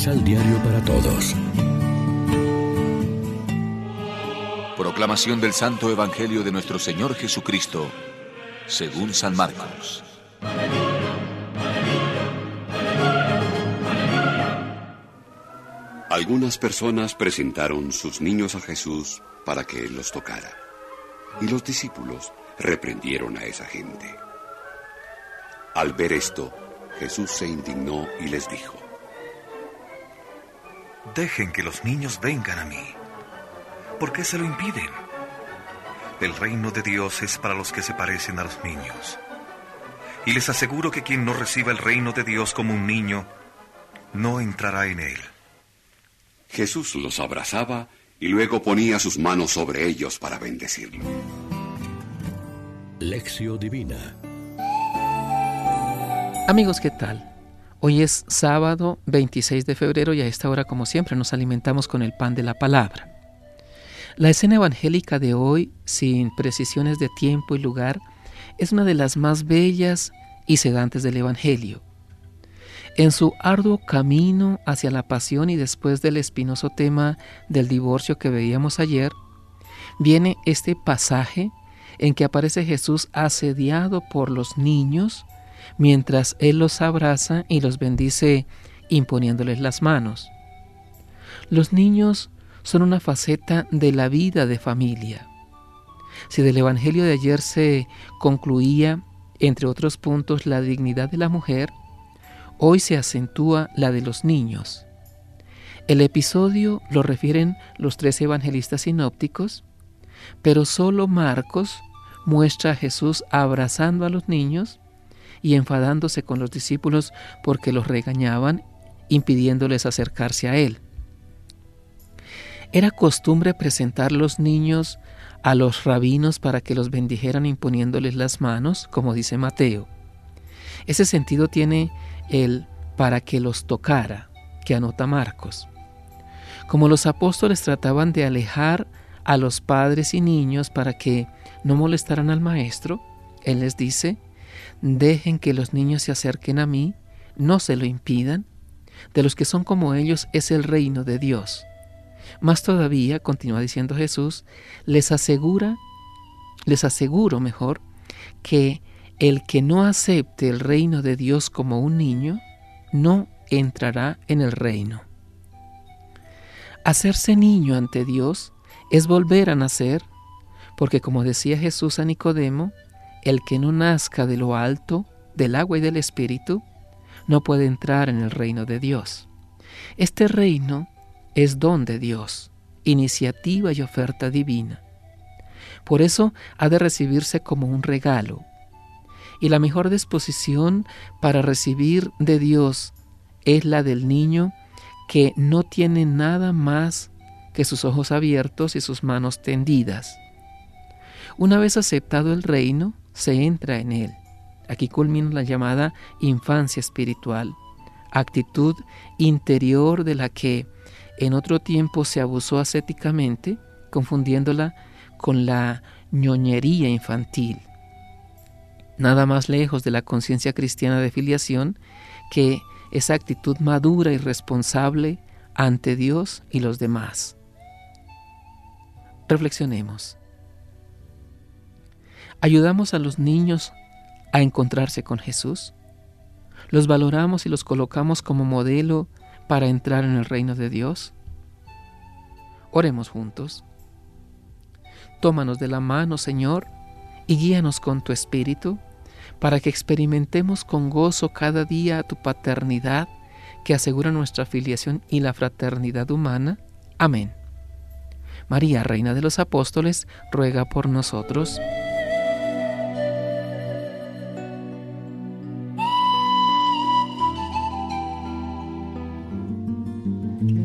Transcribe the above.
Misal Diario para Todos. Proclamación del Santo Evangelio de nuestro Señor Jesucristo, según San Marcos. Algunas personas presentaron sus niños a Jesús para que él los tocara. Y los discípulos reprendieron a esa gente. Al ver esto, Jesús se indignó y les dijo, Dejen que los niños vengan a mí. ¿Por qué se lo impiden? El reino de Dios es para los que se parecen a los niños. Y les aseguro que quien no reciba el reino de Dios como un niño, no entrará en él. Jesús los abrazaba y luego ponía sus manos sobre ellos para bendecirlo. Lección Divina Amigos, ¿qué tal? Hoy es sábado 26 de febrero y a esta hora, como siempre, nos alimentamos con el pan de la palabra. La escena evangélica de hoy, sin precisiones de tiempo y lugar, es una de las más bellas y sedantes del Evangelio. En su arduo camino hacia la pasión y después del espinoso tema del divorcio que veíamos ayer, viene este pasaje en que aparece Jesús asediado por los niños mientras Él los abraza y los bendice imponiéndoles las manos. Los niños son una faceta de la vida de familia. Si del Evangelio de ayer se concluía, entre otros puntos, la dignidad de la mujer, hoy se acentúa la de los niños. El episodio lo refieren los tres evangelistas sinópticos, pero solo Marcos muestra a Jesús abrazando a los niños y enfadándose con los discípulos porque los regañaban, impidiéndoles acercarse a él. Era costumbre presentar los niños a los rabinos para que los bendijeran imponiéndoles las manos, como dice Mateo. Ese sentido tiene el para que los tocara, que anota Marcos. Como los apóstoles trataban de alejar a los padres y niños para que no molestaran al maestro, él les dice, dejen que los niños se acerquen a mí, no se lo impidan, de los que son como ellos es el reino de Dios. Más todavía, continúa diciendo Jesús, les asegura, les aseguro mejor, que el que no acepte el reino de Dios como un niño, no entrará en el reino. Hacerse niño ante Dios es volver a nacer, porque como decía Jesús a Nicodemo, el que no nazca de lo alto, del agua y del Espíritu, no puede entrar en el reino de Dios. Este reino es don de Dios, iniciativa y oferta divina. Por eso ha de recibirse como un regalo. Y la mejor disposición para recibir de Dios es la del niño que no tiene nada más que sus ojos abiertos y sus manos tendidas. Una vez aceptado el reino, se entra en él. Aquí culmina la llamada infancia espiritual, actitud interior de la que en otro tiempo se abusó ascéticamente, confundiéndola con la ñoñería infantil. Nada más lejos de la conciencia cristiana de filiación que esa actitud madura y responsable ante Dios y los demás. Reflexionemos. ¿Ayudamos a los niños a encontrarse con Jesús? ¿Los valoramos y los colocamos como modelo para entrar en el reino de Dios? Oremos juntos. Tómanos de la mano, Señor, y guíanos con tu Espíritu, para que experimentemos con gozo cada día tu paternidad que asegura nuestra filiación y la fraternidad humana. Amén. María, Reina de los Apóstoles, ruega por nosotros.